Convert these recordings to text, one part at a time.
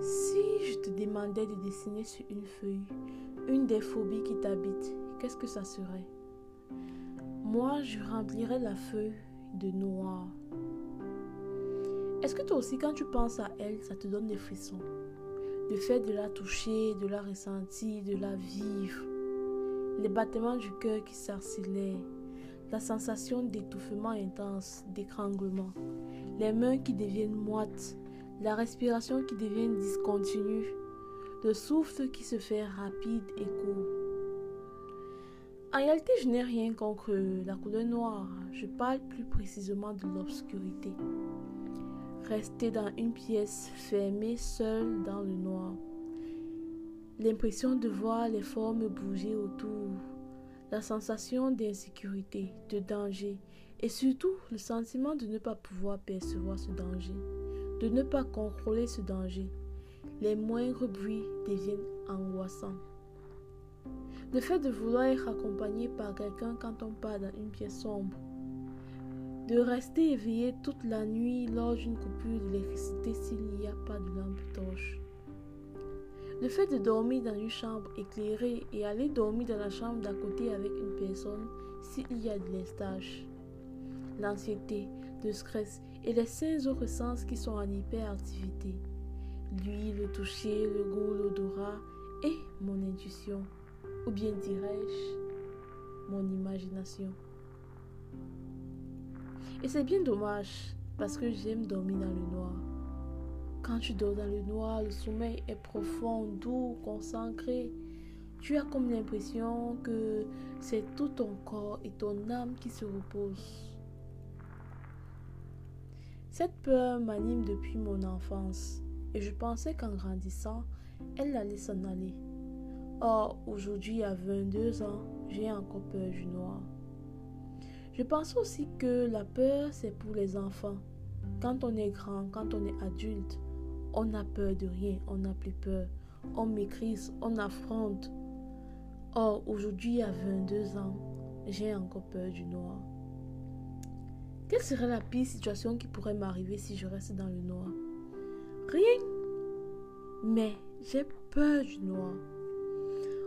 Si je te demandais de dessiner sur une feuille une des phobies qui t'habitent, qu'est-ce que ça serait? Moi, je remplirais la feuille de noir. Est-ce que toi aussi, quand tu penses à elle, ça te donne des frissons? Le fait de la toucher, de la ressentir, de la vivre, les battements du cœur qui s'arcelaient, la sensation d'étouffement intense, d'écranglement, les mains qui deviennent moites, la respiration qui devient discontinue, le souffle qui se fait rapide et court. En réalité, je n'ai rien contre la couleur noire, je parle plus précisément de l'obscurité. Rester dans une pièce fermée seule dans le noir. L'impression de voir les formes bouger autour, la sensation d'insécurité, de danger et surtout le sentiment de ne pas pouvoir percevoir ce danger de ne pas contrôler ce danger. Les moindres bruits deviennent angoissants. Le fait de vouloir être accompagné par quelqu'un quand on part dans une pièce sombre. De rester éveillé toute la nuit lors d'une coupure d'électricité s'il n'y a pas de lampe torche. Le fait de dormir dans une chambre éclairée et aller dormir dans la chambre d'à côté avec une personne s'il y a de l'estage. L'anxiété, le stress et les cinq autres sens qui sont en hyperactivité. Lui, le toucher, le goût, l'odorat et mon intuition, ou bien dirais-je, mon imagination. Et c'est bien dommage parce que j'aime dormir dans le noir. Quand tu dors dans le noir, le sommeil est profond, doux, concentré. Tu as comme l'impression que c'est tout ton corps et ton âme qui se reposent. Cette peur m'anime depuis mon enfance et je pensais qu'en grandissant, elle allait s'en aller. Or, aujourd'hui, à 22 ans, j'ai encore peur du noir. Je pense aussi que la peur, c'est pour les enfants. Quand on est grand, quand on est adulte, on n'a peur de rien, on n'a plus peur. On maîtrise, on affronte. Or, aujourd'hui, à 22 ans, j'ai encore peur du noir. Quelle serait la pire situation qui pourrait m'arriver si je reste dans le noir? Rien. Mais j'ai peur du noir.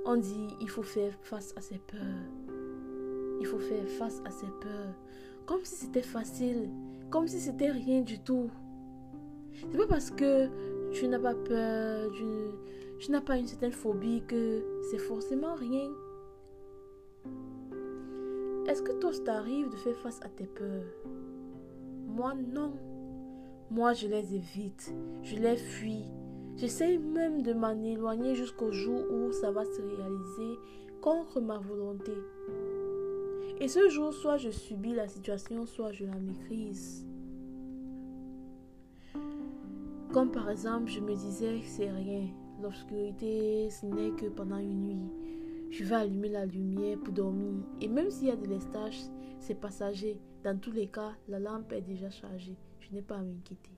On dit il faut faire face à ses peurs. Il faut faire face à ses peurs. Comme si c'était facile. Comme si c'était rien du tout. C'est pas parce que tu n'as pas peur, tu, tu n'as pas une certaine phobie que c'est forcément rien. Est-ce que ça t'arrive de faire face à tes peurs? Moi, non. Moi, je les évite. Je les fuis. J'essaye même de m'en éloigner jusqu'au jour où ça va se réaliser contre ma volonté. Et ce jour, soit je subis la situation, soit je la maîtrise. Comme par exemple, je me disais que c'est rien. L'obscurité, ce n'est que pendant une nuit. Je vais allumer la lumière pour dormir. Et même s'il y a de l'estage, c'est passager. Dans tous les cas, la lampe est déjà chargée. Je n'ai pas à m'inquiéter.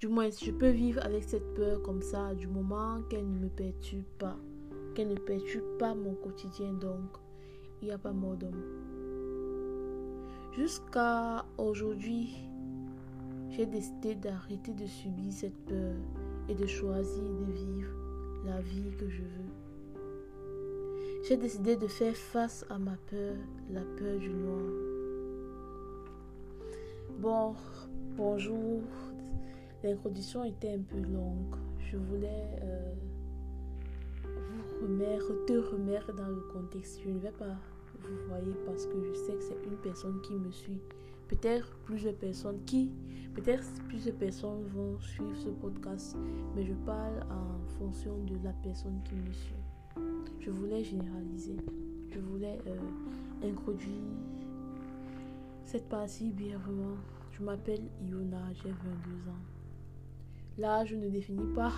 Du moins, je peux vivre avec cette peur comme ça, du moment qu'elle ne me perturbe pas. Qu'elle ne perturbe pas mon quotidien, donc il n'y a pas mort d'homme. Jusqu'à aujourd'hui, j'ai décidé d'arrêter de subir cette peur et de choisir de vivre la vie que je veux. J'ai décidé de faire face à ma peur, la peur du noir. Bon, bonjour. L'introduction était un peu longue. Je voulais euh, vous remettre, te remettre dans le contexte. Je ne vais pas vous voyez parce que je sais que c'est une personne qui me suit. Peut-être plusieurs personnes qui, peut-être plusieurs personnes vont suivre ce podcast, mais je parle en fonction de la personne qui me suit je voulais généraliser. Je voulais euh, introduire cette partie brièvement. Je m'appelle Iona, j'ai 22 ans. Là, je ne définis pas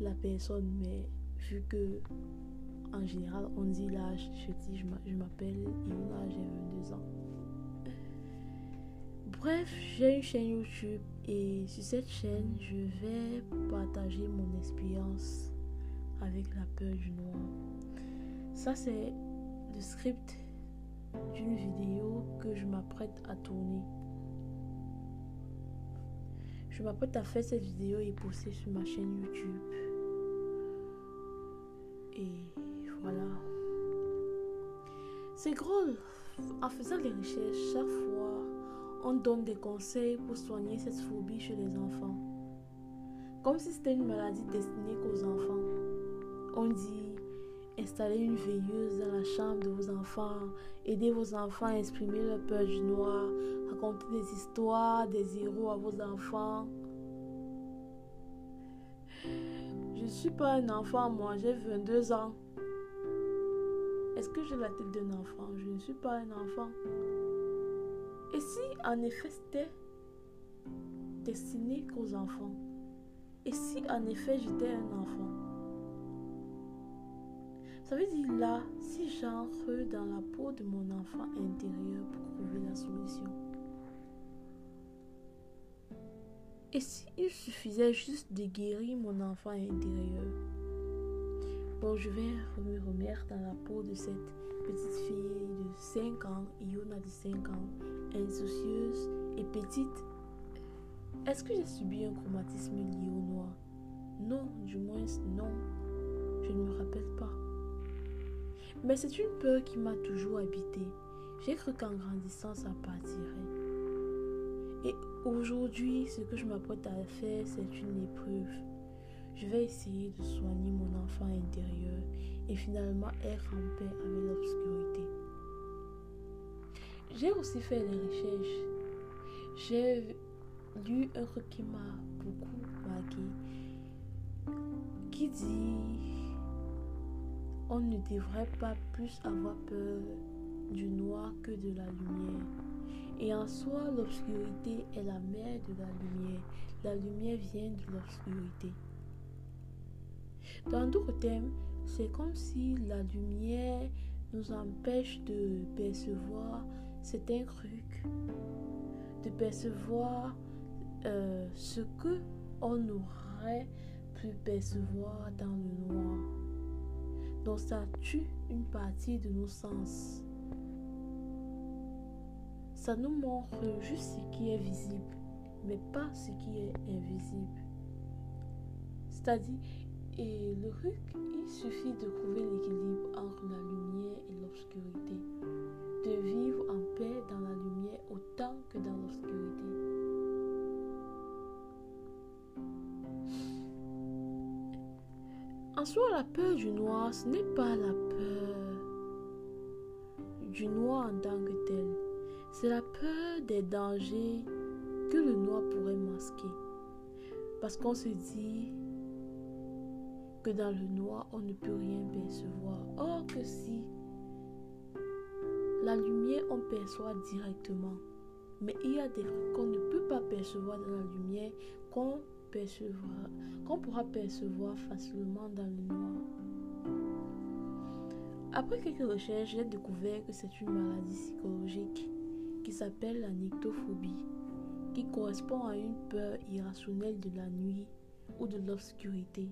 la personne, mais vu que en général on dit l'âge, je dis je m'appelle Iona, j'ai 22 ans. Bref, j'ai une chaîne YouTube et sur cette chaîne, je vais partager mon expérience avec la peur du noir. Ça, c'est le script d'une vidéo que je m'apprête à tourner. Je m'apprête à faire cette vidéo et poster sur ma chaîne YouTube. Et voilà. C'est drôle. En faisant les recherches, chaque fois, on donne des conseils pour soigner cette phobie chez les enfants. Comme si c'était une maladie destinée qu'aux enfants. On dit installer une veilleuse dans la chambre de vos enfants, aider vos enfants à exprimer leur peur du noir, raconter des histoires, des héros à vos enfants. Je ne suis pas un enfant, moi, j'ai 22 ans. Est-ce que j'ai la tête d'un enfant? Je ne suis pas un enfant. Et si en effet c'était destiné qu'aux enfants? Et si en effet j'étais un enfant? Ça veut dire là, si j'entre dans la peau de mon enfant intérieur pour trouver la solution. Et si il suffisait juste de guérir mon enfant intérieur? Bon, je vais me remettre dans la peau de cette petite fille de 5 ans, Iona de 5 ans, insoucieuse et petite. Est-ce que j'ai subi un traumatisme lié au noir? Non, du moins non. Je ne me rappelle pas. Mais c'est une peur qui m'a toujours habité. J'ai cru qu'en grandissant, ça partirait. Et aujourd'hui, ce que je m'apprête à faire, c'est une épreuve. Je vais essayer de soigner mon enfant intérieur et finalement être en paix avec l'obscurité. J'ai aussi fait des recherches. J'ai lu un truc qui m'a beaucoup marqué qui dit on ne devrait pas plus avoir peur du noir que de la lumière. Et en soi, l'obscurité est la mère de la lumière. La lumière vient de l'obscurité. Dans d'autres thèmes, c'est comme si la lumière nous empêche de percevoir certains trucs, de percevoir euh, ce que on aurait pu percevoir dans le noir. Donc ça tue une partie de nos sens. Ça nous montre juste ce qui est visible, mais pas ce qui est invisible. C'est-à-dire, et le truc, il suffit de trouver l'équilibre entre la lumière et l'obscurité. De vivre en paix dans la lumière autant que dans l'obscurité. En soi, la peur du noir, ce n'est pas la peur du noir en tant que tel. C'est la peur des dangers que le noir pourrait masquer. Parce qu'on se dit, que dans le noir, on ne peut rien percevoir. Or que si la lumière, on perçoit directement. Mais il y a des qu'on ne peut pas percevoir dans la lumière, qu'on percevra, qu'on pourra percevoir facilement dans le noir. Après quelques recherches, j'ai découvert que c'est une maladie psychologique qui s'appelle la nyctophobie, qui correspond à une peur irrationnelle de la nuit ou de l'obscurité.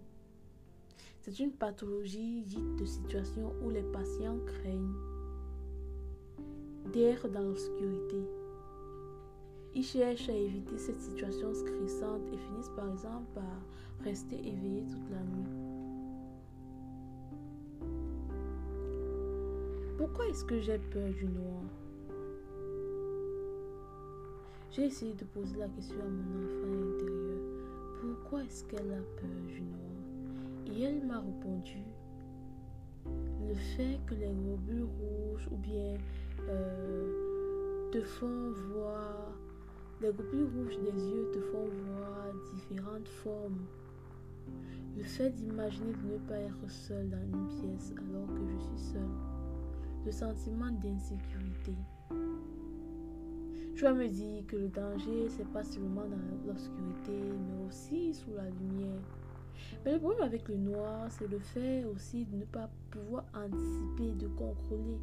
C'est une pathologie dite de situation où les patients craignent d'être dans l'obscurité. Ils cherchent à éviter cette situation stressante et finissent par exemple par rester éveillés toute la nuit. Pourquoi est-ce que j'ai peur du noir? J'ai essayé de poser la question à mon enfant intérieur. Pourquoi est-ce qu'elle a peur du noir? Et elle m'a répondu, le fait que les globules rouges ou bien euh, te font voir, les globules rouges des yeux te font voir différentes formes. Le fait d'imaginer de ne pas être seul dans une pièce alors que je suis seul. Le sentiment d'insécurité. Tu vas me dire que le danger, c'est pas seulement dans l'obscurité, mais aussi sous la lumière. Mais le problème avec le noir, c'est le fait aussi de ne pas pouvoir anticiper, de contrôler.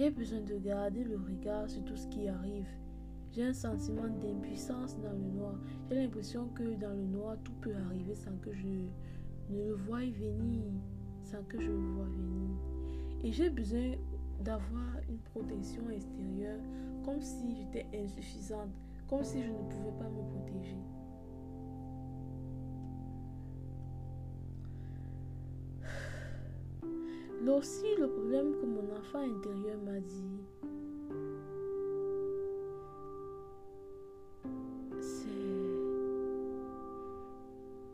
J'ai besoin de garder le regard sur tout ce qui arrive. J'ai un sentiment d'impuissance dans le noir. J'ai l'impression que dans le noir, tout peut arriver sans que je ne le voie venir, sans que je le voie venir. Et j'ai besoin d'avoir une protection extérieure, comme si j'étais insuffisante, Comme si je ne pouvais pas me protéger. Là aussi, le problème que mon enfant intérieur m'a dit,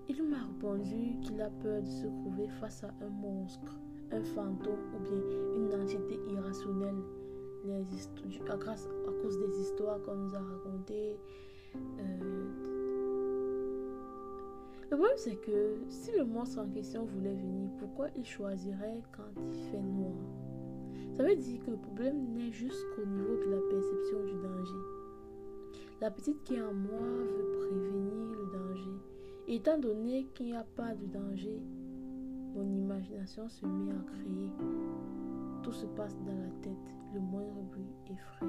Il m'a répondu qu'il a peur de se trouver face à un monstre, un fantôme ou bien une entité irrationnelle. À cause des histoires qu'on nous a racontées. Problème, c'est que si le monstre en question voulait venir, pourquoi il choisirait quand il fait noir? Ça veut dire que le problème n'est jusqu'au niveau de la perception du danger. La petite qui est en moi veut prévenir le danger. Étant donné qu'il n'y a pas de danger, mon imagination se met à créer. Tout se passe dans la tête, le moindre bruit effraie.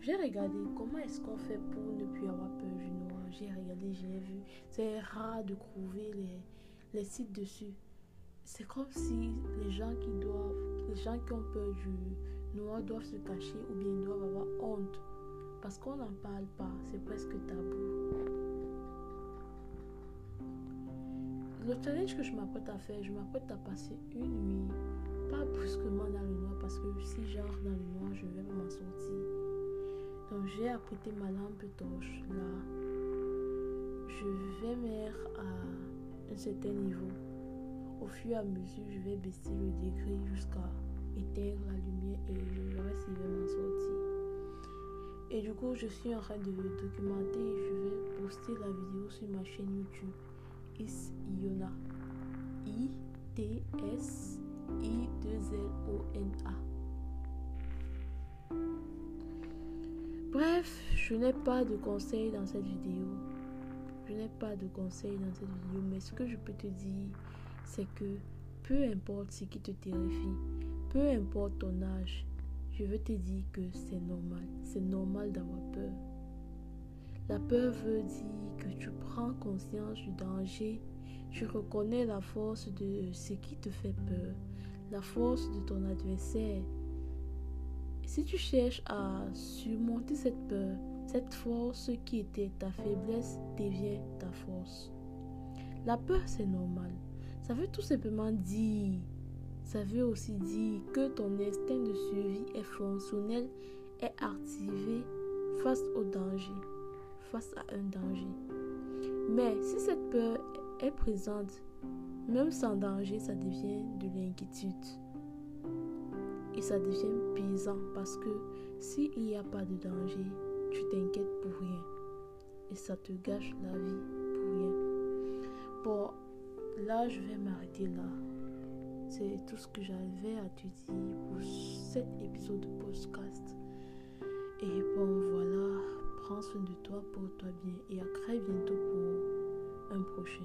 J'ai regardé comment est-ce qu'on fait pour ne plus avoir peur du noir? J'ai regardé, j'ai vu. C'est rare de trouver les, les sites dessus. C'est comme si les gens qui doivent, les gens qui ont peur du noir doivent se cacher ou bien doivent avoir honte. Parce qu'on n'en parle pas, c'est presque tabou. Le challenge que je m'apprête à faire, je m'apprête à passer une nuit, pas brusquement dans le noir, parce que si j'entre dans le noir, je vais m'en sortir. Donc j'ai apprêté ma lampe torche là. Je vais mettre à un certain niveau. Au fur et à mesure, je vais baisser le degré jusqu'à éteindre la lumière et je verrai s'il va m'en sortir. Et du coup, je suis en train de documenter et je vais poster la vidéo sur ma chaîne YouTube. Iona. I-T-S-I-2-L-O-N-A. Bref, je n'ai pas de conseils dans cette vidéo. Je n'ai pas de conseils dans cette vidéo, mais ce que je peux te dire, c'est que peu importe ce qui te terrifie, peu importe ton âge, je veux te dire que c'est normal. C'est normal d'avoir peur. La peur veut dire que tu prends conscience du danger, tu reconnais la force de ce qui te fait peur, la force de ton adversaire. Si tu cherches à surmonter cette peur, cette force qui était ta faiblesse devient ta force. La peur, c'est normal. Ça veut tout simplement dire, ça veut aussi dire que ton instinct de survie est fonctionnel, est activé face au danger face à un danger. Mais si cette peur est présente, même sans danger, ça devient de l'inquiétude et ça devient pesant parce que s'il n'y a pas de danger, tu t'inquiètes pour rien et ça te gâche la vie pour rien. Bon, là, je vais m'arrêter là. C'est tout ce que j'avais à te dire pour cet épisode de podcast. Et bon, voilà, prends soin de toi, pour toi bien et à très bientôt pour un prochain.